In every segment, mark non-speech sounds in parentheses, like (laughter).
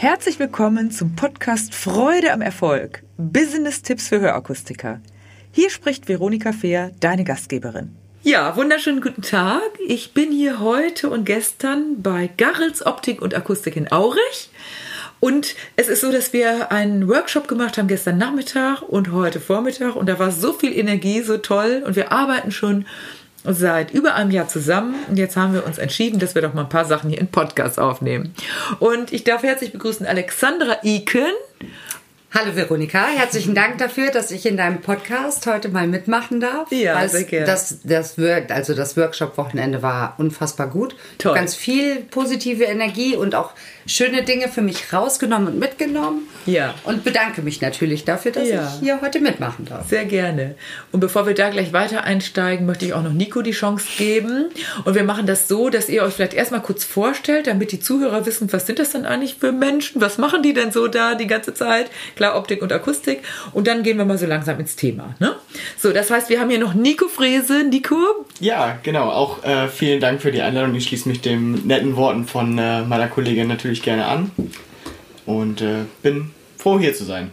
Herzlich willkommen zum Podcast Freude am Erfolg. Business-Tipps für Hörakustiker. Hier spricht Veronika Fehr, deine Gastgeberin. Ja, wunderschönen guten Tag. Ich bin hier heute und gestern bei Garrels Optik und Akustik in Aurich. Und es ist so, dass wir einen Workshop gemacht haben gestern Nachmittag und heute Vormittag. Und da war so viel Energie, so toll. Und wir arbeiten schon seit über einem Jahr zusammen und jetzt haben wir uns entschieden, dass wir doch mal ein paar Sachen hier in Podcast aufnehmen. Und ich darf herzlich begrüßen Alexandra Iken. Hallo Veronika, herzlichen Dank dafür, dass ich in deinem Podcast heute mal mitmachen darf. Ja, sehr gerne. Das, das, wirkt, also das Workshop-Wochenende war unfassbar gut. Toll. Ganz viel positive Energie und auch schöne Dinge für mich rausgenommen und mitgenommen. Ja. Und bedanke mich natürlich dafür, dass Ja. ich hier heute mitmachen darf. Sehr gerne. Und bevor wir da gleich weiter einsteigen, möchte ich auch noch Nico die Chance geben. Und wir machen das so, dass ihr euch vielleicht erstmal kurz vorstellt, damit die Zuhörer wissen, was sind das denn eigentlich für Menschen? Was machen die denn so da die ganze Zeit? Klar, Optik und Akustik. Und dann gehen wir mal so langsam ins Thema. Ne? So, das heißt, wir haben hier noch Nico Frese. Nico, Ja, genau. Auch äh, vielen Dank für die Einladung. Ich schließe mich den netten Worten von äh, meiner Kollegin natürlich gerne an. Und äh, bin froh, hier zu sein.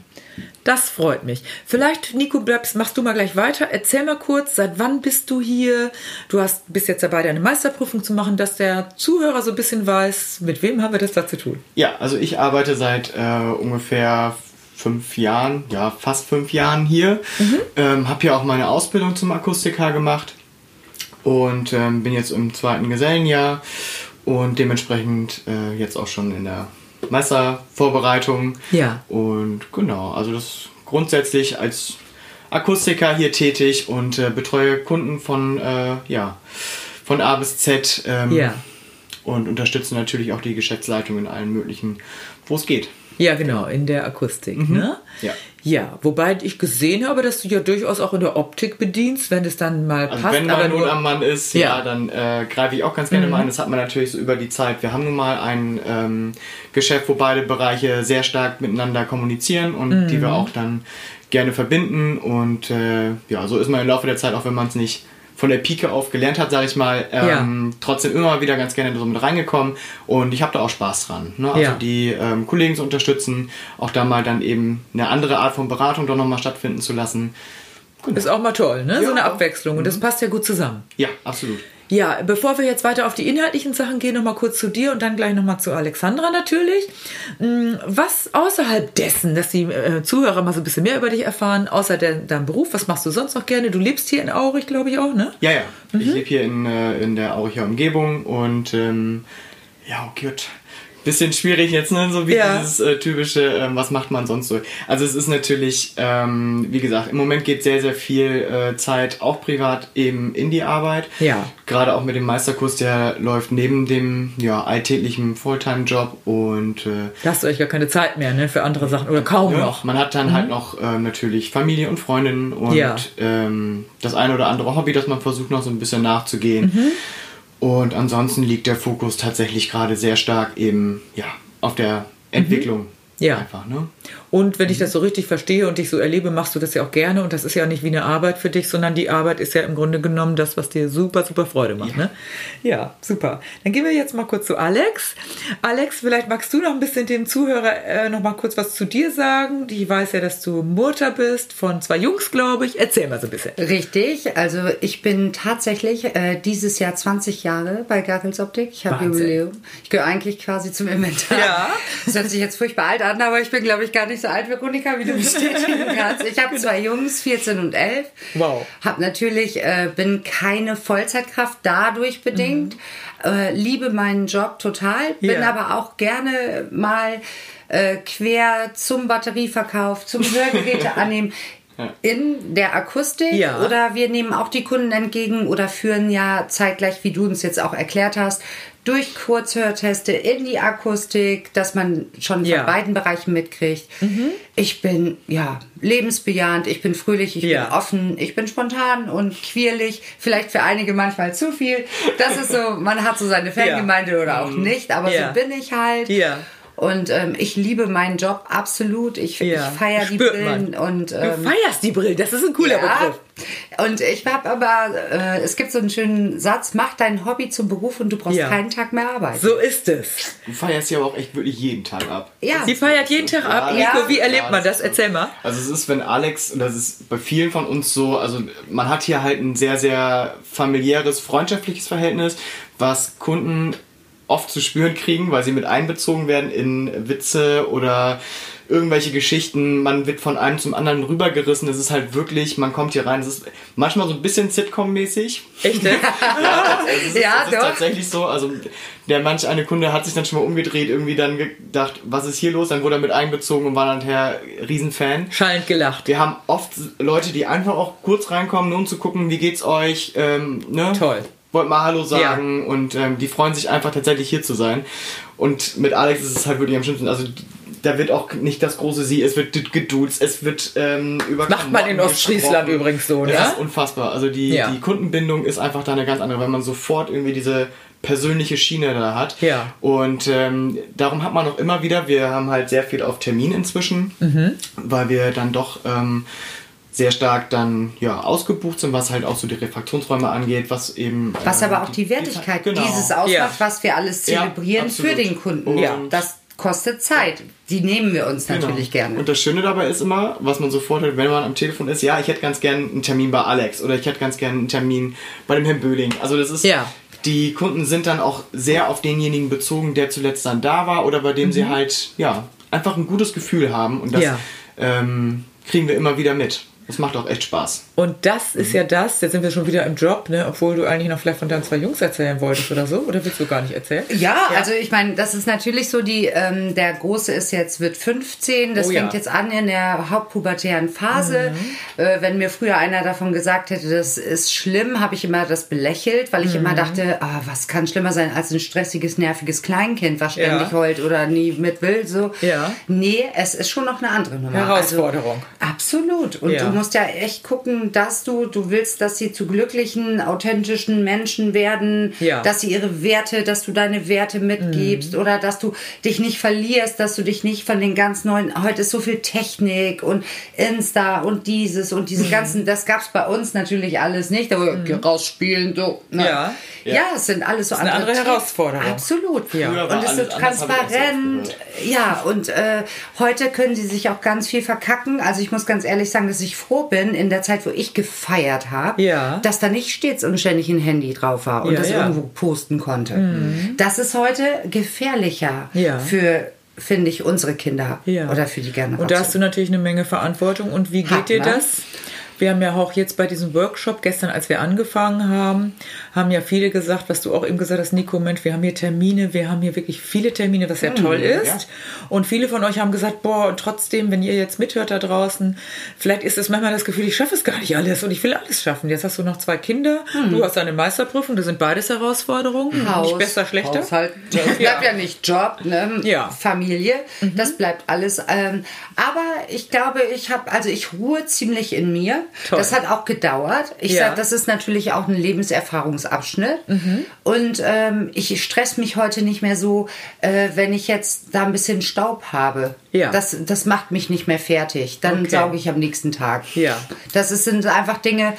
das freut mich. Vielleicht, Nico, bleibst, machst du mal gleich weiter. Erzähl mal kurz, seit wann bist du hier? Du hast, bist jetzt dabei, deine Meisterprüfung zu machen, dass der Zuhörer so ein bisschen weiß, mit wem haben wir das da zu tun? Ja, also ich arbeite seit äh, ungefähr fünf Jahren, ja, fast fünf Jahren hier. Ähm, habe hier auch meine Ausbildung zum Akustiker gemacht und ähm, bin jetzt im zweiten Gesellenjahr und dementsprechend äh, jetzt auch schon in der Meistervorbereitung. Ja. Und genau, also das grundsätzlich als Akustiker hier tätig und äh, betreue Kunden von, äh, ja, von A bis Z. Ähm, Ja. Und unterstütze natürlich auch die Geschäftsleitung in allen möglichen, wo es geht. Ja, genau, in der Akustik, ne? Ja. Ja, wobei ich gesehen habe, dass du ja durchaus auch in der Optik bedienst, wenn es dann mal Also passt. wenn Not nur, am Mann ist, Ja. Mhm. ja, dann äh, greife ich auch ganz gerne mal ein. Das hat man natürlich so über die Zeit. Wir haben nun mal ein ähm, Geschäft, wo beide Bereiche sehr stark miteinander kommunizieren und Mhm. die wir auch dann gerne verbinden. Und äh, ja, so ist man im Laufe der Zeit, auch wenn man es nicht von der Pike auf gelernt hat, sage ich mal, ähm, trotzdem immer mal wieder ganz gerne so mit reingekommen und ich habe da auch Spaß dran. Ne? Also Ja. die ähm, Kollegen zu unterstützen, auch da mal dann eben eine andere Art von Beratung doch nochmal stattfinden zu lassen. ist auch mal toll, ne? so Ja. eine Abwechslung. Und das passt ja gut zusammen. Ja, absolut. Ja, bevor wir jetzt weiter auf die inhaltlichen Sachen gehen, nochmal kurz zu dir und dann gleich nochmal zu Alexandra natürlich. Mm, Was außerhalb dessen, dass die äh, Zuhörer mal so ein bisschen mehr über dich erfahren, außer de deinem Beruf, was machst du sonst noch gerne? Du lebst hier in Aurich, glaube ich auch, ne? Ja, ja. Mhm. Ich lebe hier in, äh, in der Auricher Umgebung und ähm, ja, oh Gott. Bisschen schwierig jetzt, ne? So wie Ja. dieses äh, typische, ähm, was macht man sonst so? Also es ist natürlich, ähm, wie gesagt, im Moment geht sehr, sehr viel äh, Zeit, auch privat, eben in die Arbeit. Ja. Gerade auch mit dem Meisterkurs, der läuft neben dem ja, alltäglichen Fulltime-Job und äh, du euch gar keine Zeit mehr, ne? Für andere Sachen oder kaum ja, noch. Man hat dann halt noch ähm, natürlich Familie und Freundinnen und Mhm. Ja. ähm, das eine oder andere Hobby, das man versucht noch so ein bisschen nachzugehen. Mhm. Und ansonsten liegt der Fokus tatsächlich gerade sehr stark eben ja, auf der Entwicklung. Mhm. Ja. Einfach, ne? Und wenn ich das so richtig verstehe und dich so erlebe, machst du das ja auch gerne. Und das ist ja nicht wie eine Arbeit für dich, sondern die Arbeit ist ja im Grunde genommen das, was dir super, super Freude macht. Ja. Ne? ja, super. Dann gehen wir jetzt mal kurz zu Alex. Alex, vielleicht magst du noch ein bisschen dem Zuhörer äh, noch mal kurz was zu dir sagen. Ich weiß ja, dass du Mutter bist von zwei Jungs, glaube ich. Erzähl mal so ein bisschen. Richtig, also ich bin tatsächlich äh, dieses Jahr 20 Jahre bei Gartels Optik. Ich habe. Jubiläum. Ich gehöre eigentlich quasi zum Inventar. Ja. Das hört sich jetzt furchtbar alt an, aber ich bin, glaube ich, gar nicht so alt, Veronika, wie du (laughs) bestätigen kannst. Ich habe zwei Jungs, 14 und 11. Wow. Hab natürlich, äh, bin keine Vollzeitkraft dadurch bedingt. Äh, liebe meinen Job total, bin Ja. aber auch gerne mal äh, quer zum Batterieverkauf, zum Hörgeräte (laughs) annehmen. In der Akustik Ja. oder wir nehmen auch die Kunden entgegen oder führen ja zeitgleich, wie du uns jetzt auch erklärt hast, durch Kurzhörteste in die Akustik, dass man schon Ja. Mhm. von beiden Bereichen mitkriegt. Ich bin ja lebensbejahend, ich bin fröhlich, ich Ja. bin offen, ich bin spontan und quirlig. Vielleicht für einige manchmal zu viel. Das ist so, man hat so seine Fangemeinde oder auch nicht, aber Mhm. Ja. so bin ich halt. Ja. Und ähm, ich liebe meinen Job absolut. Ich, Ja. ich feiere die Brillen man. und Du ähm, feierst die Brillen, das ist ein cooler ja, Begriff. Und ich habe aber, äh, es gibt so einen schönen Satz, mach dein Hobby zum Beruf und du brauchst Ja. keinen Tag mehr arbeiten. So ist es. Du feierst ja aber auch echt wirklich jeden Tag ab. ja. Sie feiert jeden Tag ab. Ja. Nico, wie erlebt Ja, man das? ist- Erzähl mal. Also es ist, wenn Alex, und das ist bei vielen von uns so, also man hat hier halt ein sehr, sehr familiäres, freundschaftliches Verhältnis, was Kunden oft zu spüren kriegen, weil sie mit einbezogen werden in Witze oder irgendwelche Geschichten. Man wird von einem zum anderen rübergerissen. Es ist halt wirklich, man kommt hier rein. Es ist manchmal so ein bisschen Sitcom-mäßig. Echt? ne? (laughs) Es ist, Ja, es ist doch. tatsächlich so. Also der manch eine Kunde hat sich dann schon mal umgedreht, irgendwie dann gedacht, was ist hier los? Dann wurde er mit einbezogen und war dann her Riesenfan. Schallend gelacht. Wir haben oft Leute, die einfach auch kurz reinkommen, nur um zu gucken, wie geht's euch. Ähm, ne? Toll. Wollt mal Hallo sagen und ähm, die freuen sich einfach tatsächlich hier zu sein. Und mit Alex ist es halt wirklich am schlimmsten. Also da wird auch nicht das große Sie, es wird geduzt, es wird ähm, über Macht man in Ostfriesland übrigens so, ne? Das ist unfassbar. Also die, Ja. die Kundenbindung ist einfach da eine ganz andere, weil man sofort irgendwie diese persönliche Schiene da hat. Ja. Und ähm, darum hat man auch immer wieder, wir haben halt sehr viel auf Termin inzwischen, Mhm. weil wir dann doch ähm, sehr stark dann ja ausgebucht sind, was halt auch so die Refraktionsräume angeht, was eben Was äh, aber auch die Wertigkeit genau. dieses ausmacht, Ja. was wir alles Ja, zelebrieren für absolut. den Kunden. Ja. Das kostet Zeit. Die nehmen wir uns Genau. natürlich gerne. Und das Schöne dabei ist immer, was man sofort hört, wenn man am Telefon ist, ja, ich hätte ganz gern einen Termin bei Alex oder ich hätte ganz gern einen Termin bei dem Herrn Böhling. Also das ist, Ja. die Kunden sind dann auch sehr auf denjenigen bezogen, der zuletzt dann da war oder bei dem sie halt, ja, einfach ein gutes Gefühl haben und das Mhm. Ja. ähm, kriegen wir immer wieder mit. Das macht auch echt Spaß. Und das ist ja das, jetzt sind wir schon wieder im Job, ne? obwohl du eigentlich noch vielleicht von deinen zwei Jungs erzählen wolltest oder so. Oder willst du gar nicht erzählen? Ja, also ich meine, das ist natürlich so, die, ähm, der Große ist jetzt, wird 15, das Oh ja. fängt jetzt an in der hauptpubertären Phase. Äh, wenn mir früher einer davon gesagt hätte, das ist schlimm, habe ich immer das belächelt, weil ich immer dachte, ah, was kann schlimmer sein als ein stressiges, nerviges Kleinkind, was ständig Ja. heult oder nie mit will. So. Ja. Nee, es ist schon noch eine andere Nummer. Herausforderung. Also, absolut. Und Ja. Du musst ja echt gucken, dass du, du willst, dass sie zu glücklichen, authentischen Menschen werden, Ja. dass sie ihre Werte, dass du deine Werte mitgibst Mhm. oder dass du dich nicht verlierst, dass du dich nicht von den ganz neuen, heute ist so viel Technik und Insta und dieses und Mhm. diese ganzen, das gab es bei uns natürlich alles nicht, da wir rausspielen, so. Ne? Ja. ja. es sind alles so eine andere Tricks. Herausforderung. Absolut. Ja. Und es ist so transparent. Ja, und äh, heute können sie sich auch ganz viel verkacken. Also ich muss ganz ehrlich sagen, dass ich froh bin, in der Zeit, wo ich gefeiert habe, Ja. dass da nicht stets und ständig ein Handy drauf war und Ja, das ja. Mhm. irgendwo posten konnte. Das ist heute gefährlicher für, finde ich, unsere Kinder Ja. oder für die Generation. Und da hast du natürlich eine Menge Verantwortung. Und wie geht Hat dir man. das? Wir haben ja auch jetzt bei diesem Workshop, gestern als wir angefangen haben, haben ja viele gesagt, was du auch eben gesagt hast, Nico, Mensch, wir haben hier Termine, wir haben hier wirklich viele Termine, was ja toll ist. ja. Und viele von euch haben gesagt, boah, und trotzdem, wenn ihr jetzt mithört da draußen, vielleicht ist es manchmal das Gefühl, ich schaffe es gar nicht alles und ich will alles schaffen. Jetzt hast du noch zwei Kinder, du hast eine Meisterprüfung, das sind beides Herausforderungen, Haus, nicht besser, schlechter. Haushalt. Das bleibt ja nicht Job, ne? Ja. Familie. Das bleibt alles. Ähm, aber ich glaube, ich habe, also ich ruhe ziemlich in mir. Toll. Das hat auch gedauert. Ich Ja. sag, das ist natürlich auch ein Lebenserfahrungsabschnitt. Und ähm, ich stress mich heute nicht mehr so, äh, wenn ich jetzt da ein bisschen Staub habe. Ja. Das, das macht mich nicht mehr fertig. Dann Okay. sauge ich am nächsten Tag. Ja. Das ist, sind einfach Dinge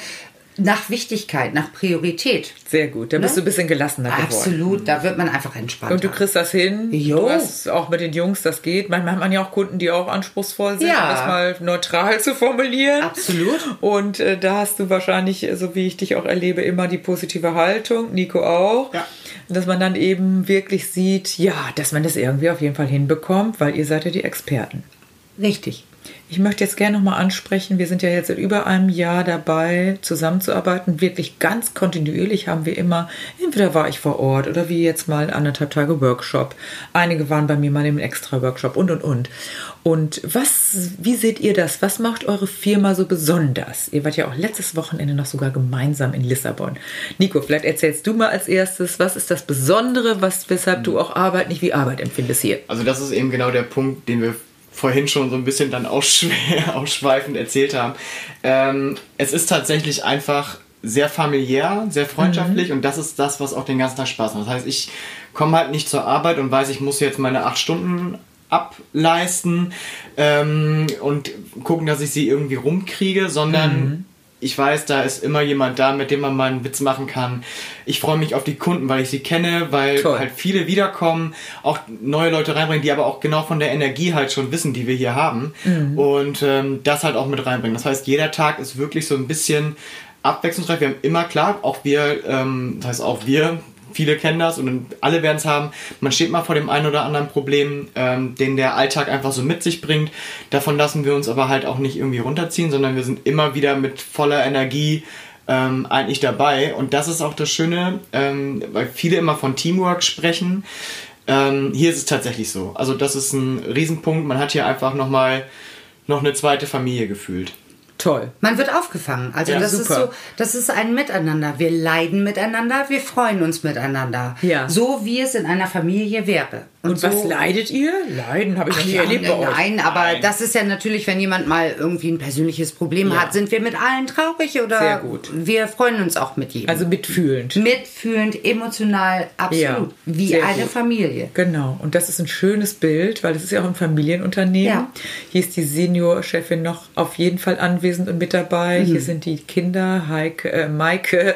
nach Wichtigkeit, nach Priorität. Sehr gut, da bist du ein bisschen gelassener geworden. Absolut, da wird man einfach entspannter. Und du kriegst das hin. Jo. Du hast auch mit den Jungs, das geht. Manchmal hat man ja auch Kunden, die auch anspruchsvoll sind, Ja. um das mal neutral zu formulieren. Absolut. Und äh, da hast du wahrscheinlich, so wie ich dich auch erlebe, immer die positive Haltung. Nico auch. Ja. Dass man dann eben wirklich sieht, ja, dass man das irgendwie auf jeden Fall hinbekommt, weil ihr seid ja die Experten. Richtig. Ich möchte jetzt gerne nochmal ansprechen, wir sind ja jetzt seit über einem Jahr dabei, zusammenzuarbeiten. Wirklich ganz kontinuierlich haben wir immer, entweder war ich vor Ort oder wie jetzt mal anderthalb Tage Workshop. Einige waren bei mir mal im Extra-Workshop und, und, und. Und was, wie seht ihr das? Was macht eure Firma so besonders? Ihr wart ja auch letztes Wochenende noch sogar gemeinsam in Lissabon. Nico, vielleicht erzählst du mal als erstes, was ist das Besondere, was, weshalb du auch Arbeit nicht wie Arbeit empfindest hier? Also das ist eben genau der Punkt, den wir vorhin schon so ein bisschen dann ausschw (laughs) ausschweifend erzählt haben. Ähm, es ist tatsächlich einfach sehr familiär, sehr freundschaftlich und das ist das, was auch den ganzen Tag Spaß macht. Das heißt, ich komme halt nicht zur Arbeit und weiß, ich muss jetzt meine acht Stunden ableisten ähm, und gucken, dass ich sie irgendwie rumkriege, sondern ich weiß, da ist immer jemand da, mit dem man mal einen Witz machen kann. Ich freue mich auf die Kunden, weil ich sie kenne, weil Toll. halt viele wiederkommen, auch neue Leute reinbringen, die aber auch genau von der Energie halt schon wissen, die wir hier haben. Mhm. Und ähm, das halt auch mit reinbringen. Das heißt, jeder Tag ist wirklich so ein bisschen abwechslungsreich. Wir haben immer klar, auch wir, ähm, das heißt auch wir, viele kennen das und alle werden es haben. Man steht mal vor dem einen oder anderen Problem, ähm, den der Alltag einfach so mit sich bringt. Davon lassen wir uns aber halt auch nicht irgendwie runterziehen, sondern wir sind immer wieder mit voller Energie ähm, eigentlich dabei. Und das ist auch das Schöne, ähm, weil viele immer von Teamwork sprechen. Ähm, hier ist es tatsächlich so. Also das ist ein Riesenpunkt. Man hat hier einfach nochmal noch eine zweite Familie gefühlt. Toll. Man wird aufgefangen. Also ja, das super. ist so, das ist ein Miteinander. Wir leiden miteinander, wir freuen uns miteinander. Ja. So wie es in einer Familie wäre. Und, und so, was leidet ihr? Leiden habe ich noch nie ja, erlebt bei euch. Nein, aber nein. das ist ja natürlich, wenn jemand mal irgendwie ein persönliches Problem ja. hat, sind wir mit allen traurig oder Sehr gut. wir freuen uns auch mit jedem. Also mitfühlend. Mitfühlend, emotional, absolut. Ja. Wie Sehr eine gut. Familie. Genau. Und das ist ein schönes Bild, weil das ist ja auch ein Familienunternehmen. Hier ist die Seniorchefin noch auf jeden Fall anwesend und mit dabei. Mhm. Hier sind die Kinder, Heike, äh, Maike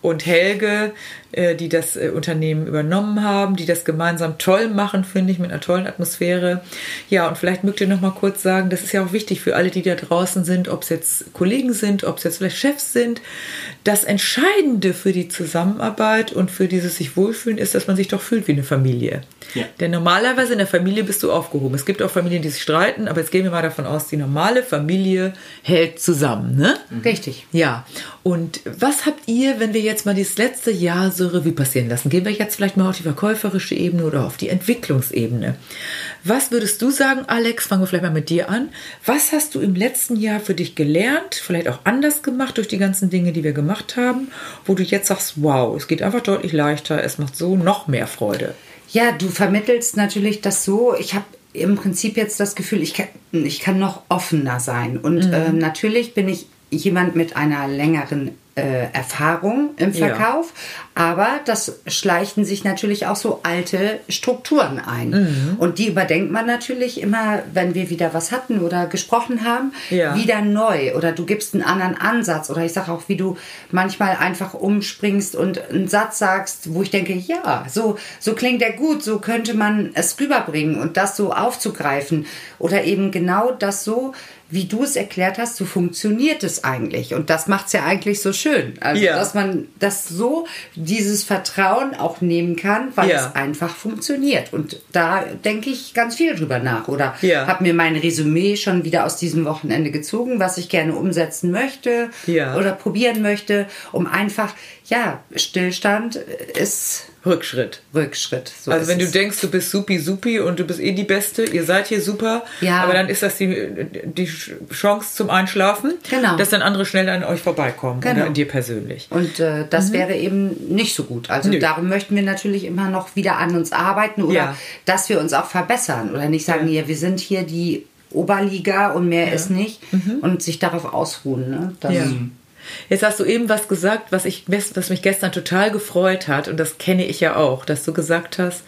und Helge die das äh, Unternehmen übernommen haben, die das gemeinsam toll machen, finde ich, mit einer tollen Atmosphäre. Ja, und vielleicht mögt ihr noch mal kurz sagen, das ist ja auch wichtig für alle, die da draußen sind, ob es jetzt Kollegen sind, ob es jetzt vielleicht Chefs sind. Das Entscheidende für die Zusammenarbeit und für dieses sich wohlfühlen ist, dass man sich doch fühlt wie eine Familie. Ja. Denn normalerweise in der Familie bist du aufgehoben. Es gibt auch Familien, die sich streiten, aber jetzt gehen wir mal davon aus, die normale Familie hält zusammen. Ne? Richtig. Ja. Und was habt ihr, wenn wir jetzt mal dieses letzte Jahr so Revue passieren lassen. Gehen wir jetzt vielleicht mal auf die verkäuferische Ebene oder auf die Entwicklungsebene. Was würdest du sagen, Alex? Fangen wir vielleicht mal mit dir an. Was hast du im letzten Jahr für dich gelernt, vielleicht auch anders gemacht durch die ganzen Dinge, die wir gemacht haben, wo du jetzt sagst, wow, es geht einfach deutlich leichter, es macht so noch mehr Freude? Ja, du vermittelst natürlich das so. Ich habe im Prinzip jetzt das Gefühl, ich kann, ich kann noch offener sein. Und mhm. äh, natürlich bin ich jemand mit einer längeren äh, Erfahrung im Verkauf, ja. aber das schleichen sich natürlich auch so alte Strukturen ein. Mhm. Und die überdenkt man natürlich immer, wenn wir wieder was hatten oder gesprochen haben, ja. wieder neu. Oder du gibst einen anderen Ansatz. Oder ich sage auch, wie du manchmal einfach umspringst und einen Satz sagst, wo ich denke, ja, so, so klingt der gut, so könnte man es rüberbringen und das so aufzugreifen. Oder eben genau das so wie du es erklärt hast, so funktioniert es eigentlich. Und das macht es ja eigentlich so schön. Also, ja. dass man das so, dieses Vertrauen auch nehmen kann, weil ja. es einfach funktioniert. Und da denke ich ganz viel drüber nach. Oder ja. habe mir mein Resümee schon wieder aus diesem Wochenende gezogen, was ich gerne umsetzen möchte oder probieren möchte, um einfach, ja, Stillstand ist Rückschritt. Rückschritt. So also wenn du denkst, du bist supi supi und du bist eh die Beste, ihr seid hier super, ja. aber dann ist das die, die Chance zum Einschlafen, genau. dass dann andere schnell an euch vorbeikommen genau. oder an dir persönlich. Und äh, das mhm. wäre eben nicht so gut. Also Nö. darum möchten wir natürlich immer noch wieder an uns arbeiten oder ja. dass wir uns auch verbessern oder nicht sagen, ja, ja wir sind hier die Oberliga und mehr ist nicht mhm. und sich darauf ausruhen. Ne? Das, ja. Jetzt hast du eben was gesagt, was, ich, was mich gestern total gefreut hat. Und das kenne ich ja auch, dass du gesagt hast,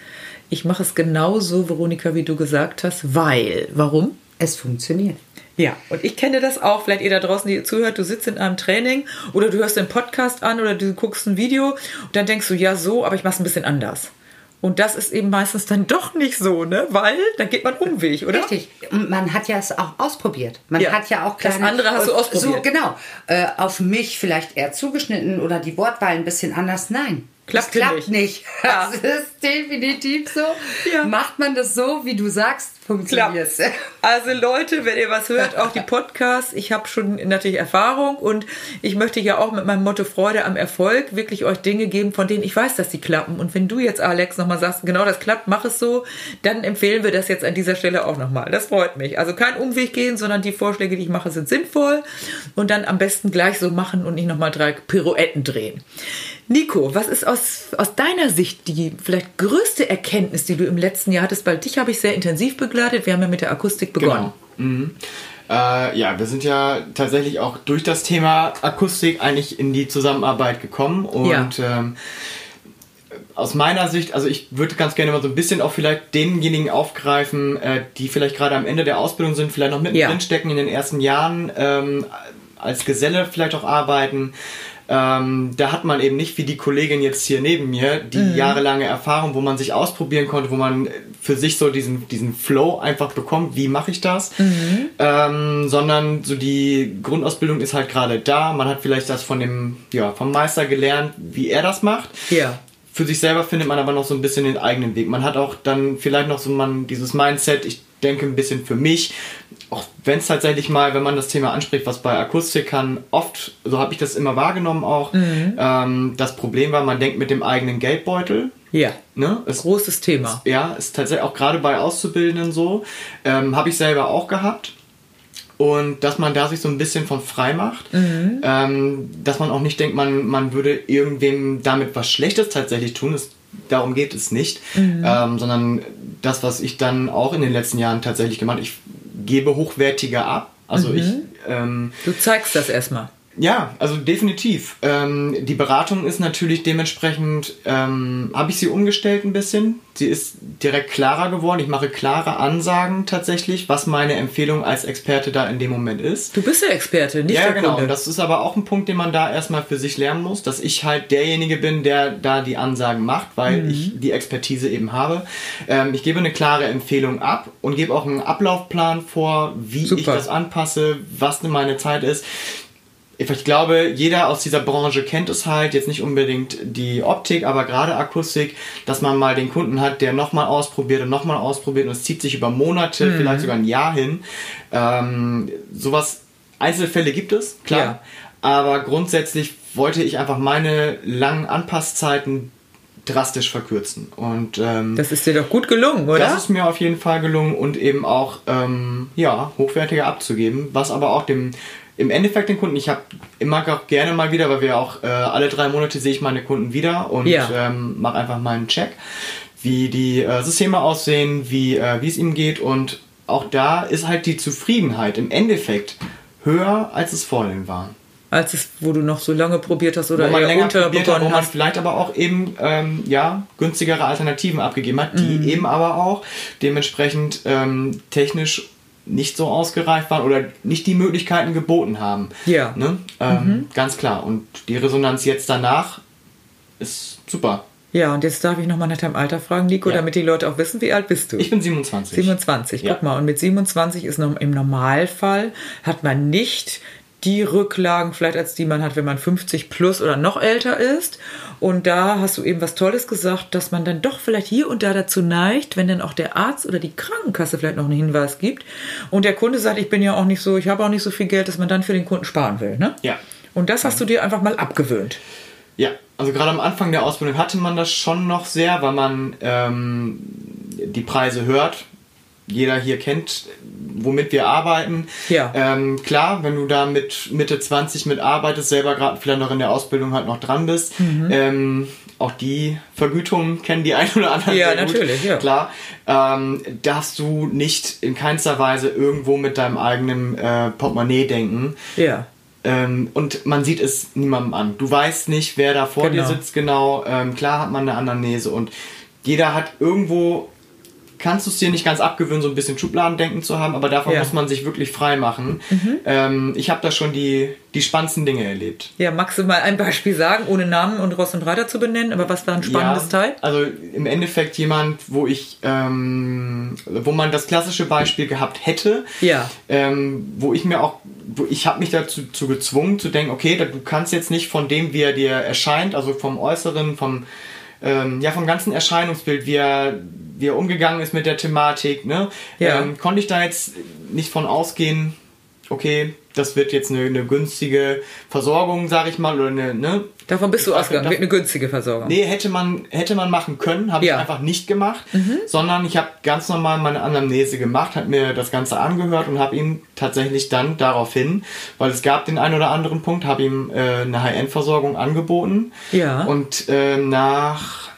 ich mache es genauso, Veronika, wie du gesagt hast, weil. Warum? Es funktioniert. Ja, und ich kenne das auch. Vielleicht ihr da draußen, die zuhört, du sitzt in einem Training oder du hörst den Podcast an oder du guckst ein Video und dann denkst du, ja, so, aber ich mache es ein bisschen anders. Und das ist eben meistens dann doch nicht so, ne? Weil dann geht man Umweg, oder? Richtig. Und man hat ja es auch ausprobiert. Man ja. hat ja auch kleine, Das andere hast du ausprobiert. So, genau. Äh, auf mich vielleicht eher zugeschnitten oder die Wortwahl ein bisschen anders. Nein. Klappt, klappt nicht. nicht. Ja. Das ist definitiv so. Ja. Macht man das so, wie du sagst, funktioniert es. Also Leute, wenn ihr was hört, auch die Podcasts, ich habe schon natürlich Erfahrung und ich möchte ja auch mit meinem Motto Freude am Erfolg wirklich euch Dinge geben, von denen ich weiß, dass die klappen. Und wenn du jetzt, Alex, nochmal sagst, genau das klappt, mach es so, dann empfehlen wir das jetzt an dieser Stelle auch nochmal. Das freut mich. Also kein Umweg gehen, sondern die Vorschläge, die ich mache, sind sinnvoll und dann am besten gleich so machen und nicht nochmal drei Pirouetten drehen. Nico, was ist aus, aus deiner Sicht die vielleicht größte Erkenntnis, die du im letzten Jahr hattest? Weil dich habe ich sehr intensiv begleitet. Wir haben ja mit der Akustik begonnen. Genau. Mhm. Äh, ja, wir sind ja tatsächlich auch durch das Thema Akustik eigentlich in die Zusammenarbeit gekommen und ja. ähm, aus meiner Sicht, also ich würde ganz gerne mal so ein bisschen auch vielleicht denjenigen aufgreifen, äh, die vielleicht gerade am Ende der Ausbildung sind, vielleicht noch mittendrin ja. stecken in den ersten Jahren. Ähm, als Geselle vielleicht auch arbeiten. Ähm, da hat man eben nicht wie die Kollegin jetzt hier neben mir die mhm. jahrelange Erfahrung, wo man sich ausprobieren konnte, wo man für sich so diesen, diesen Flow einfach bekommt, wie mache ich das, mhm. ähm, sondern so die Grundausbildung ist halt gerade da. Man hat vielleicht das von dem, ja, vom Meister gelernt, wie er das macht. Ja. Für sich selber findet man aber noch so ein bisschen den eigenen Weg. Man hat auch dann vielleicht noch so man dieses Mindset, ich denke ein bisschen für mich, auch wenn es tatsächlich mal, wenn man das Thema anspricht, was bei Akustikern oft, so habe ich das immer wahrgenommen auch, mhm. ähm, das Problem war, man denkt mit dem eigenen Geldbeutel. Ja. Ne? Ist, Großes Thema. Ist, ja, ist tatsächlich auch gerade bei Auszubildenden so. Ähm, habe ich selber auch gehabt. Und dass man da sich so ein bisschen von frei macht. Mhm. Ähm, dass man auch nicht denkt, man, man würde irgendwem damit was Schlechtes tatsächlich tun. Das, darum geht es nicht. Mhm. Ähm, sondern das, was ich dann auch in den letzten Jahren tatsächlich gemacht habe, ich gebe hochwertiger ab. Also mhm. ich. Ähm, du zeigst das erstmal. Ja, also definitiv. Ähm, die Beratung ist natürlich dementsprechend, ähm, habe ich sie umgestellt ein bisschen. Sie ist direkt klarer geworden. Ich mache klare Ansagen tatsächlich, was meine Empfehlung als Experte da in dem Moment ist. Du bist der Experte, nicht ja, der genau. Kunde. Das ist aber auch ein Punkt, den man da erstmal für sich lernen muss, dass ich halt derjenige bin, der da die Ansagen macht, weil mhm. ich die Expertise eben habe. Ähm, ich gebe eine klare Empfehlung ab und gebe auch einen Ablaufplan vor, wie Super. ich das anpasse, was meine Zeit ist ich glaube, jeder aus dieser Branche kennt es halt, jetzt nicht unbedingt die Optik, aber gerade Akustik, dass man mal den Kunden hat, der nochmal ausprobiert und nochmal ausprobiert und es zieht sich über Monate, mhm. vielleicht sogar ein Jahr hin. Ähm, sowas, Einzelfälle gibt es, klar. Ja. Aber grundsätzlich wollte ich einfach meine langen Anpasszeiten drastisch verkürzen. Und ähm, das ist dir doch gut gelungen, oder? Das ist mir auf jeden Fall gelungen und eben auch ähm, ja hochwertiger abzugeben, was aber auch dem im Endeffekt den Kunden, ich habe immer auch gerne mal wieder, weil wir auch äh, alle drei Monate sehe ich meine Kunden wieder und ja. ähm, mache einfach mal einen Check, wie die äh, Systeme aussehen, wie äh, wie es ihm geht und auch da ist halt die Zufriedenheit im Endeffekt höher, als es vorhin war. Als es, wo du noch so lange probiert hast oder wo man länger probiert hat, wo man vielleicht aber auch eben ähm, ja günstigere Alternativen abgegeben hat, die mhm. eben aber auch dementsprechend ähm, technisch nicht so ausgereift waren oder nicht die Möglichkeiten geboten haben. Ja. Ne? Ähm, mhm. Ganz klar. Und die Resonanz jetzt danach ist super. Ja, und jetzt darf ich nochmal nach deinem Alter fragen, Nico, ja. damit die Leute auch wissen, wie alt bist du? Ich bin 27. 27, ja. guck mal. Und mit 27 ist noch im Normalfall, hat man nicht die Rücklagen vielleicht als die man hat, wenn man 50 plus oder noch älter ist. Und da hast du eben was Tolles gesagt, dass man dann doch vielleicht hier und da dazu neigt, wenn dann auch der Arzt oder die Krankenkasse vielleicht noch einen Hinweis gibt und der Kunde sagt, ich bin ja auch nicht so, ich habe auch nicht so viel Geld, dass man dann für den Kunden sparen will. Ne? Ja. Und das hast du dir einfach mal abgewöhnt. Ja, also gerade am Anfang der Ausbildung hatte man das schon noch sehr, weil man ähm, die Preise hört. Jeder hier kennt womit wir arbeiten. Ja. Ähm, klar, wenn du da mit Mitte 20 mitarbeitest, selber gerade vielleicht noch in der Ausbildung halt noch dran bist, mhm. ähm, auch die Vergütungen kennen die ein oder anderen. Ja, natürlich, ja. Klar. Ähm, darfst du nicht in keinster Weise irgendwo mit deinem eigenen äh, Portemonnaie denken. Ja. Ähm, und man sieht es niemandem an. Du weißt nicht, wer da vor genau. dir sitzt genau. Ähm, klar hat man eine Anamnese und jeder hat irgendwo kannst du es dir nicht ganz abgewöhnen, so ein bisschen Schubladendenken zu haben, aber davon ja. muss man sich wirklich frei machen. Mhm. Ähm, ich habe da schon die, die spannendsten Dinge erlebt. Ja, magst du mal ein Beispiel sagen, ohne Namen und Ross und Reiter zu benennen, aber was war ein spannendes ja, Teil? Also im Endeffekt jemand, wo ich, ähm, wo man das klassische Beispiel gehabt hätte, ja. ähm, wo ich mir auch, wo ich habe mich dazu zu gezwungen zu denken, okay, du kannst jetzt nicht von dem, wie er dir erscheint, also vom Äußeren, vom ähm, ja, vom ganzen Erscheinungsbild, wie er, wie er umgegangen ist mit der Thematik, ne? Ja. Ähm, konnte ich da jetzt nicht von ausgehen, okay, das wird jetzt eine, eine günstige Versorgung, sag ich mal, oder eine, ne? Davon bist du ausgegangen, wird eine günstige Versorgung. Nee, hätte man, hätte man machen können, habe ja. ich einfach nicht gemacht, mhm. sondern ich habe ganz normal meine Anamnese gemacht, habe mir das Ganze angehört und habe ihm tatsächlich dann daraufhin, weil es gab den einen oder anderen Punkt, habe ihm äh, eine High-End-Versorgung angeboten. Ja. Und äh, nach,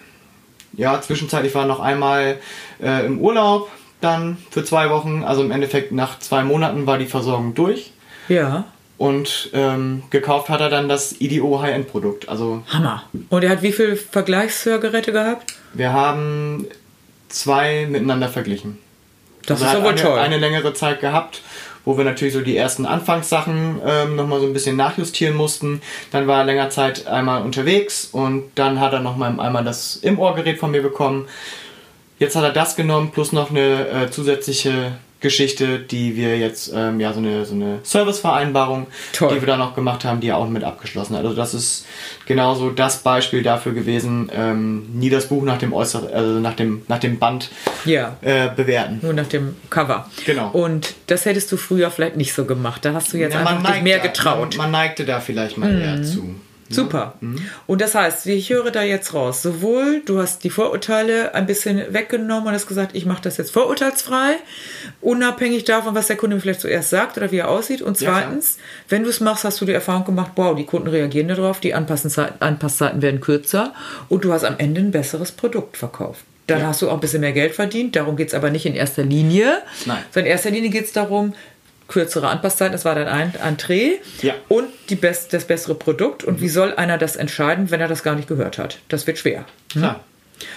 ja, zwischenzeitlich war noch einmal äh, im Urlaub dann für zwei Wochen, also im Endeffekt nach zwei Monaten war die Versorgung durch. Ja. Und ähm, gekauft hat er dann das IDO High-End-Produkt. Also Hammer. Und er hat wie viele Vergleichshörgeräte gehabt? Wir haben zwei miteinander verglichen. Das also ist aber eine, toll. eine längere Zeit gehabt, wo wir natürlich so die ersten Anfangssachen ähm, nochmal so ein bisschen nachjustieren mussten. Dann war er länger Zeit einmal unterwegs und dann hat er nochmal einmal das Im-Ohr-Gerät von mir bekommen. Jetzt hat er das genommen plus noch eine äh, zusätzliche Geschichte, die wir jetzt, ähm, ja, so eine, so eine Servicevereinbarung, Toll. die wir da noch gemacht haben, die er auch mit abgeschlossen hat. Also das ist genauso das Beispiel dafür gewesen, ähm, nie das Buch nach dem Äußeren, also nach dem, nach dem Band ja. äh, bewerten. Nur nach dem Cover. Genau. Und das hättest du früher vielleicht nicht so gemacht. Da hast du jetzt ja, einfach dich mehr getraut. Man, man, neigte da vielleicht mal mhm. eher zu. Super. Mhm. Und das heißt, ich höre da jetzt raus, sowohl du hast die Vorurteile ein bisschen weggenommen und hast gesagt, ich mache das jetzt vorurteilsfrei, unabhängig davon, was der Kunde vielleicht zuerst sagt oder wie er aussieht. Und zweitens, ja, wenn du es machst, hast du die Erfahrung gemacht, wow, die Kunden reagieren darauf, die Anpasszeiten werden kürzer und du hast am Ende ein besseres Produkt verkauft. Dann ja. hast du auch ein bisschen mehr Geld verdient. Darum geht es aber nicht in erster Linie. Nein. Sondern in erster Linie geht es darum, kürzere Anpasszeiten, das war dann ein Entree ja. und die best, das bessere Produkt. Und mhm. wie soll einer das entscheiden, wenn er das gar nicht gehört hat? Das wird schwer. Hm? Klar.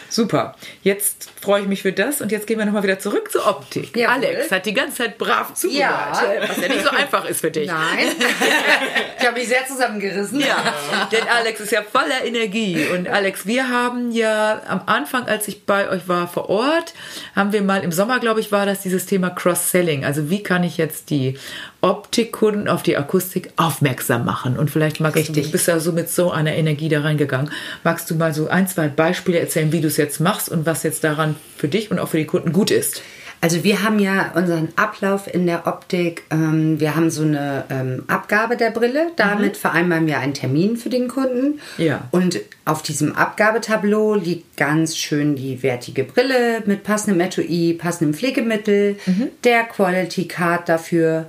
Super. Jetzt freue ich mich für das und jetzt gehen wir nochmal wieder zurück zur Optik. Jawohl. Alex hat die ganze Zeit brav zugehört, ja. was ja nicht so einfach ist für dich. Nein. (laughs) ich habe mich sehr zusammengerissen. Ja, denn Alex ist ja voller Energie. Und Alex, wir haben ja am Anfang, als ich bei euch war vor Ort, haben wir mal im Sommer, glaube ich, war das dieses Thema Cross-Selling. Also wie kann ich jetzt die Optikkunden auf die Akustik aufmerksam machen. Und vielleicht magst Richtig. du, du bist ja so mit so einer Energie da reingegangen. Magst du mal so ein, zwei Beispiele erzählen, wie du es jetzt machst und was jetzt daran für dich und auch für die Kunden gut ist? Also wir haben ja unseren Ablauf in der Optik. Ähm, wir haben so eine ähm, Abgabe der Brille. Damit mhm. vereinbaren wir einen Termin für den Kunden. Ja. Und auf diesem Abgabetableau liegt ganz schön die wertige Brille mit passendem Etui, passendem Pflegemittel, mhm. der Quality Card dafür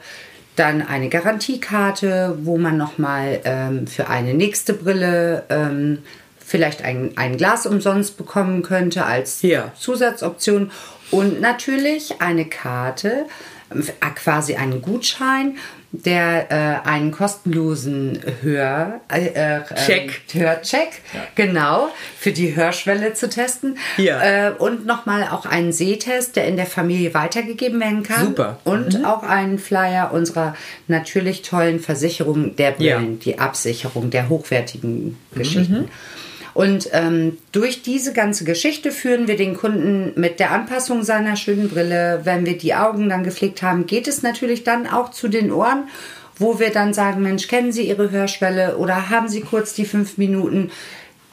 dann eine Garantiekarte, wo man nochmal ähm, für eine nächste Brille ähm, vielleicht ein, ein Glas umsonst bekommen könnte als ja. Zusatzoption. Und natürlich eine Karte, äh, quasi einen Gutschein, der äh, einen kostenlosen Hör, äh, äh, Check. Hörcheck, ja. genau, für die Hörschwelle zu testen. Ja. Äh, und nochmal auch einen Sehtest, der in der Familie weitergegeben werden kann. Super. Und mhm. auch einen Flyer unserer natürlich tollen Versicherung der Brillen, ja. die Absicherung der hochwertigen Geschichten. Mhm. Und ähm, durch diese ganze Geschichte führen wir den Kunden mit der Anpassung seiner schönen Brille. Wenn wir die Augen dann gepflegt haben, geht es natürlich dann auch zu den Ohren, wo wir dann sagen, Mensch, kennen Sie Ihre Hörschwelle oder haben Sie kurz die fünf Minuten?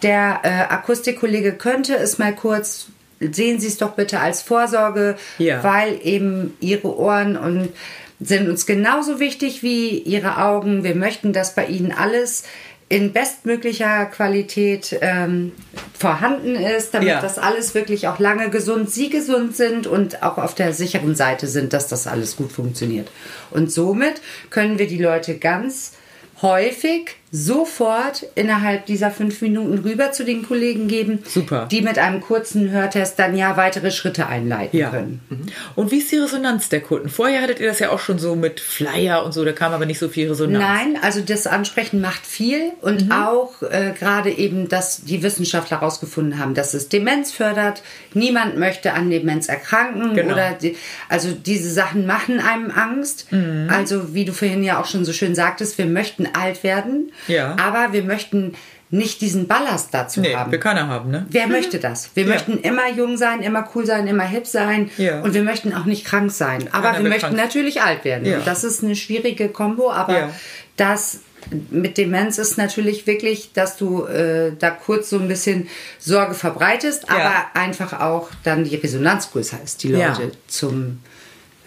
Der äh, Akustikkollege könnte es mal kurz sehen Sie es doch bitte als Vorsorge, ja. weil eben Ihre Ohren und sind uns genauso wichtig wie Ihre Augen. Wir möchten, dass bei Ihnen alles in bestmöglicher Qualität ähm, vorhanden ist, damit ja. das alles wirklich auch lange gesund, sie gesund sind und auch auf der sicheren Seite sind, dass das alles gut funktioniert. Und somit können wir die Leute ganz häufig sofort innerhalb dieser fünf Minuten rüber zu den Kollegen geben, Super. die mit einem kurzen Hörtest dann ja weitere Schritte einleiten ja. können. Mhm. Und wie ist die Resonanz der Kunden? Vorher hattet ihr das ja auch schon so mit Flyer und so, da kam aber nicht so viel Resonanz. Nein, also das Ansprechen macht viel und mhm. auch äh, gerade eben, dass die Wissenschaftler herausgefunden haben, dass es Demenz fördert. Niemand möchte an Demenz erkranken genau. oder die, also diese Sachen machen einem Angst. Mhm. Also wie du vorhin ja auch schon so schön sagtest, wir möchten alt werden. Ja. Aber wir möchten nicht diesen Ballast dazu nee, haben. Wir keiner haben, ne? Wer mhm. möchte das? Wir ja. möchten immer jung sein, immer cool sein, immer hip sein ja. und wir möchten auch nicht krank sein. Aber keiner wir möchten krank. natürlich alt werden. Ja. das ist eine schwierige Kombo, aber das mit Demenz ist natürlich wirklich, dass du äh, da kurz so ein bisschen Sorge verbreitest, aber einfach auch dann die Resonanz größer ist, die Leute zum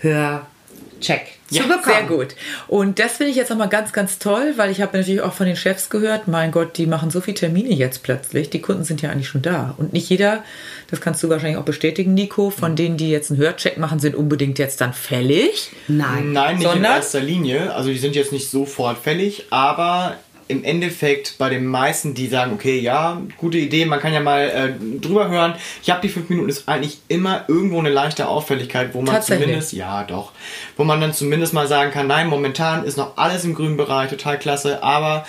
Hörcheck ja, Sehr gut. Und das finde ich jetzt nochmal ganz, ganz toll, weil ich habe natürlich auch von den Chefs gehört, mein Gott, die machen so viele Termine jetzt plötzlich. Die Kunden sind ja eigentlich schon da. Und nicht jeder, das kannst du wahrscheinlich auch bestätigen, Nico, von denen, die jetzt einen Hörcheck machen, sind unbedingt jetzt dann fällig. Nein. Nein, nicht Sondern? in erster Linie. Also die sind jetzt nicht sofort fällig, aber im Endeffekt bei den meisten, die sagen, okay, ja, gute Idee, man kann ja mal äh, drüber hören. Ich habe die fünf Minuten, ist eigentlich immer irgendwo eine leichte Auffälligkeit, wo man zumindest, ja doch, wo man dann zumindest mal sagen kann, nein, momentan ist noch alles im grünen Bereich, total klasse, aber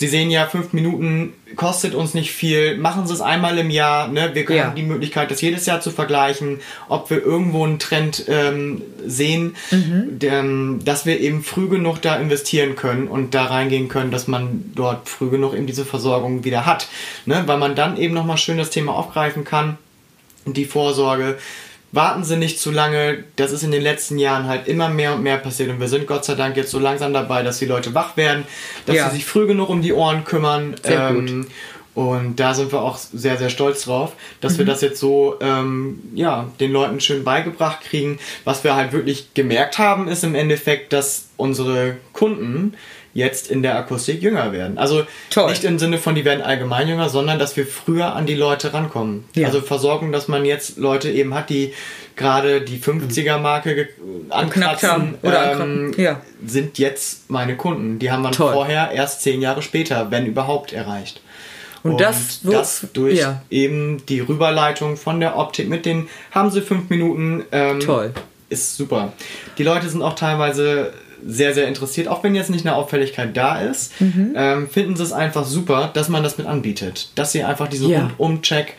Sie sehen ja, fünf Minuten kostet uns nicht viel. Machen Sie es einmal im Jahr. Ne? Wir Ja. haben die Möglichkeit, das jedes Jahr zu vergleichen, ob wir irgendwo einen Trend ähm, sehen, denn, dass wir eben früh genug da investieren können und da reingehen können, dass man dort früh genug eben diese Versorgung wieder hat. Ne? Weil man dann eben nochmal schön das Thema aufgreifen kann die Vorsorge. Warten Sie nicht zu lange. Das ist in den letzten Jahren halt immer mehr und mehr passiert. Und wir sind Gott sei Dank jetzt so langsam dabei, dass die Leute wach werden, dass Ja. sie sich früh genug um die Ohren kümmern. Sehr ähm, Und da sind wir auch sehr, sehr stolz drauf, dass Mhm. wir das jetzt so ähm, ja, den Leuten schön beigebracht kriegen. Was wir halt wirklich gemerkt haben, ist im Endeffekt, dass unsere Kunden jetzt in der Akustik jünger werden. Also Toll. nicht im Sinne von, die werden allgemein jünger, sondern dass wir früher an die Leute rankommen. Ja. Also versorgen, dass man jetzt Leute eben hat, die gerade die 50er-Marke ge- Geknackt haben ankratzen, oder ähm, ja. sind jetzt meine Kunden. Die haben wir Toll. vorher erst zehn Jahre später, wenn überhaupt, erreicht. Und das- wo- das durch ja. eben die Rüberleitung von der Optik mit den, haben sie fünf Minuten. Ähm, Toll. Ist super. Die Leute sind auch teilweise sehr, sehr interessiert, auch wenn jetzt nicht eine Auffälligkeit da ist, Mhm. ähm, finden sie es einfach super, dass man das mit anbietet. Dass sie einfach diesen Ja. Rundum-Check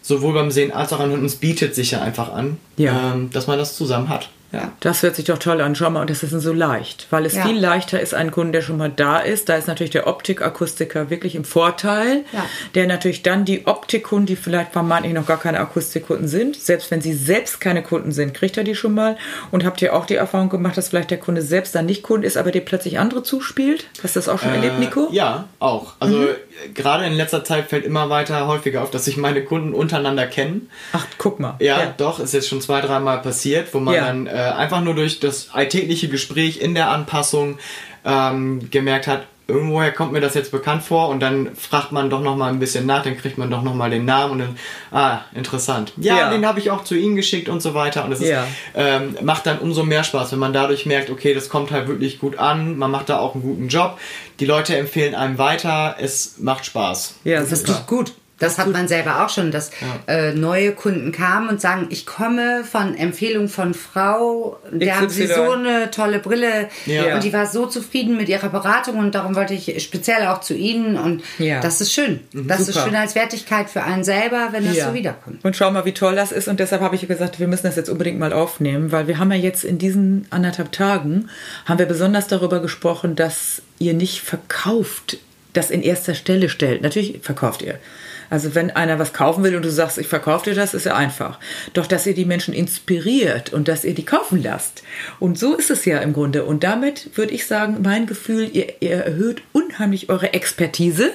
sowohl beim Sehen als auch an und es bietet sich ja einfach an, Ja. ähm, dass man das zusammen hat. Ja. Das hört sich doch toll an. Schau mal, und das ist so leicht, weil es Ja. viel leichter ist, einen Kunden, der schon mal da ist. Da ist natürlich der Optikakustiker wirklich im Vorteil, Ja. der natürlich dann die Optikkunden, die vielleicht vermeintlich noch gar keine Akustikkunden sind, selbst wenn sie selbst keine Kunden sind, kriegt er die schon mal. Und habt ihr auch die Erfahrung gemacht, dass vielleicht der Kunde selbst dann nicht Kunde ist, aber dir plötzlich andere zuspielt? Hast du das auch schon erlebt, Nico? Äh, Ja, auch. Also Mhm. äh, gerade in letzter Zeit fällt immer weiter häufiger auf, dass sich meine Kunden untereinander kennen. Ach, guck mal. Ja, doch, ist jetzt schon zwei, dreimal passiert, wo man Ja. dann äh, einfach nur durch das alltägliche Gespräch in der Anpassung ähm, gemerkt hat, irgendwoher kommt mir das jetzt bekannt vor und dann fragt man doch noch mal ein bisschen nach, dann kriegt man doch noch mal den Namen und dann, ah, interessant. Ja, Ja. den habe ich auch zu Ihnen geschickt und so weiter und es ist, Ja. ähm, macht dann umso mehr Spaß, wenn man dadurch merkt, okay, das kommt halt wirklich gut an, man macht da auch einen guten Job, die Leute empfehlen einem weiter, es macht Spaß. Ja, Das ist doch gut. Das hat man selber auch schon, dass äh, neue Kunden kamen und sagen, ich komme von Empfehlung von Frau, der haben sie so eine tolle Brille Ja. und die war so zufrieden mit ihrer Beratung und darum wollte ich speziell auch zu Ihnen und Ja. das ist schön. Das ist Super. schön als Wertigkeit für einen selber, wenn das Ja. so wiederkommt. Und schau mal, wie toll das ist. Und deshalb habe ich gesagt, wir müssen das jetzt unbedingt mal aufnehmen, weil wir haben ja jetzt in diesen anderthalb Tagen, haben wir besonders darüber gesprochen, dass ihr nicht verkauft, das in erster Stelle stellt. Natürlich verkauft ihr. Also wenn einer was kaufen will und du sagst, ich verkaufe dir das, ist ja einfach. Doch, dass ihr die Menschen inspiriert und dass ihr die kaufen lasst. Und so ist es ja im Grunde. Und damit würde ich sagen, mein Gefühl, ihr, ihr erhöht unheimlich eure Expertise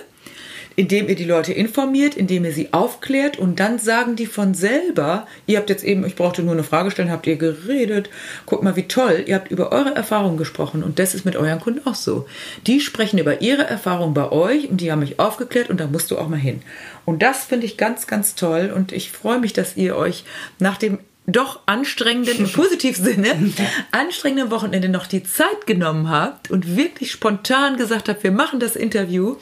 indem ihr die Leute informiert, indem ihr sie aufklärt und dann sagen die von selber, ihr habt jetzt eben, ich brauchte nur eine Frage stellen, habt ihr geredet, guck mal wie toll, ihr habt über eure Erfahrungen gesprochen und das ist mit euren Kunden auch so. Die sprechen über ihre Erfahrungen bei euch und die haben mich aufgeklärt und da musst du auch mal hin. Und das finde ich ganz, ganz toll und ich freue mich, dass ihr euch nach dem doch anstrengenden, im positiven Sinne, (laughs) anstrengenden Wochenende noch die Zeit genommen habt und wirklich spontan gesagt habt, wir machen das Interview.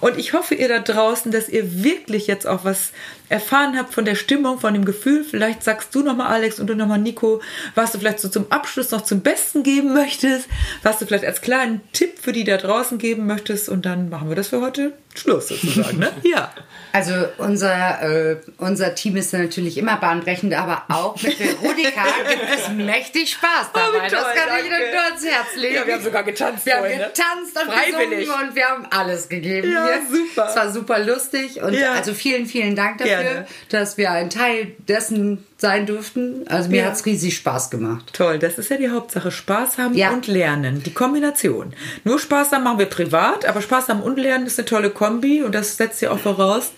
Und ich hoffe, ihr da draußen, dass ihr wirklich jetzt auch was erfahren habt von der Stimmung, von dem Gefühl. Vielleicht sagst du nochmal, Alex, und du nochmal, Nico, was du vielleicht so zum Abschluss noch zum Besten geben möchtest, was du vielleicht als kleinen Tipp für die da draußen geben möchtest. Und dann machen wir das für heute Schluss sozusagen, ne? Ja. (laughs) Also unser, äh, unser Team ist natürlich immer bahnbrechend, aber auch mit Veronika (laughs) gibt es mächtig Spaß Oh, dabei. das toll, kann ich danke. Ihnen nur ans Herz legen. Ja, wir haben sogar getanzt Wir haben ne? getanzt und Freiwillig. gesungen und wir haben alles gegeben. Ja, super. Es war super lustig und Ja. also vielen, vielen Dank dafür, Gerne. dass wir ein Teil dessen sein durften. Also mir Ja. hat es riesig Spaß gemacht. Toll, das ist ja die Hauptsache. Spaß haben Ja. und lernen. Die Kombination. Nur Spaß haben machen wir privat, aber Spaß haben und lernen ist eine tolle Kombi und das setzt ja auch voraus,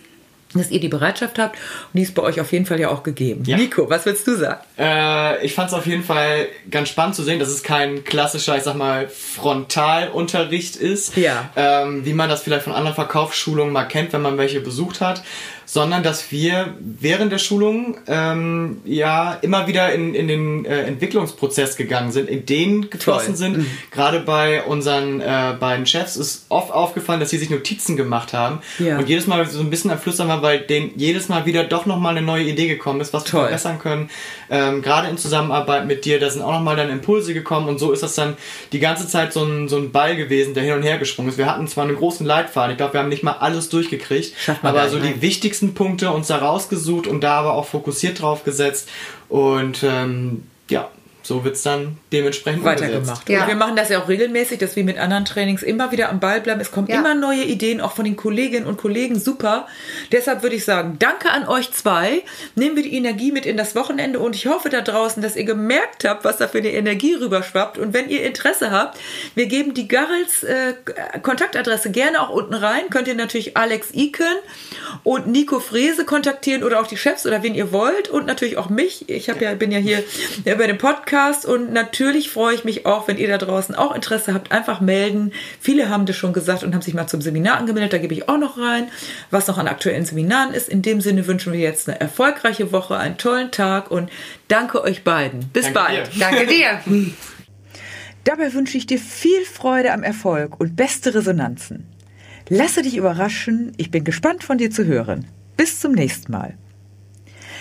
dass ihr die Bereitschaft habt und die ist bei euch auf jeden Fall ja auch gegeben. Ja. Nico, was willst du sagen? Äh, ich fand es auf jeden Fall ganz spannend zu sehen, dass es kein klassischer, ich sag mal, Frontalunterricht ist, Ja. ähm, wie man das vielleicht von anderen Verkaufsschulungen mal kennt, wenn man welche besucht hat, sondern dass wir während der Schulung ähm, ja immer wieder in, in den äh, Entwicklungsprozess gegangen sind, Ideen geflossen Toll. Mhm. sind. Gerade bei unseren äh, beiden Chefs ist oft aufgefallen, dass sie sich Notizen gemacht haben Ja. und jedes Mal so ein bisschen am Flüstern war, immer, weil denen jedes Mal wieder doch nochmal eine neue Idee gekommen ist, was wir verbessern können. Ähm, Gerade in Zusammenarbeit mit dir, da sind auch nochmal dann Impulse gekommen und so ist das dann die ganze Zeit so ein, so ein Ball gewesen, der hin und her gesprungen ist. Wir hatten zwar einen großen Leitfaden, ich glaube, wir haben nicht mal alles durchgekriegt, aber so die wichtigsten Punkte uns da rausgesucht und da aber auch fokussiert drauf gesetzt. Und ähm, ja, so wird es dann dementsprechend weitergemacht. Ja. Und wir machen das ja auch regelmäßig, dass wir mit anderen Trainings immer wieder am Ball bleiben. Es kommen ja. immer neue Ideen, auch von den Kolleginnen und Kollegen. Super. Deshalb würde ich sagen, danke an euch zwei. Nehmen wir die Energie mit in das Wochenende und ich hoffe da draußen, dass ihr gemerkt habt, was da für eine Energie rüberschwappt. Und wenn ihr Interesse habt, wir geben die Garrels äh, Kontaktadresse gerne auch unten rein. Könnt ihr natürlich Alex Iken und Nico Frese kontaktieren oder auch die Chefs oder wen ihr wollt und natürlich auch mich. Ich habe ja, bin ja hier bei dem Podcast Podcast und natürlich freue ich mich auch, wenn ihr da draußen auch Interesse habt, einfach melden. Viele haben das schon gesagt und haben sich mal zum Seminar angemeldet, da gebe ich auch noch rein, was noch an aktuellen Seminaren ist. In dem Sinne wünschen wir jetzt eine erfolgreiche Woche, einen tollen Tag und danke euch beiden. Bis danke bald. Dir. Danke dir. (laughs) Dabei wünsche ich dir viel Freude am Erfolg und beste Resonanzen. Lasse dich überraschen, ich bin gespannt von dir zu hören. Bis zum nächsten Mal.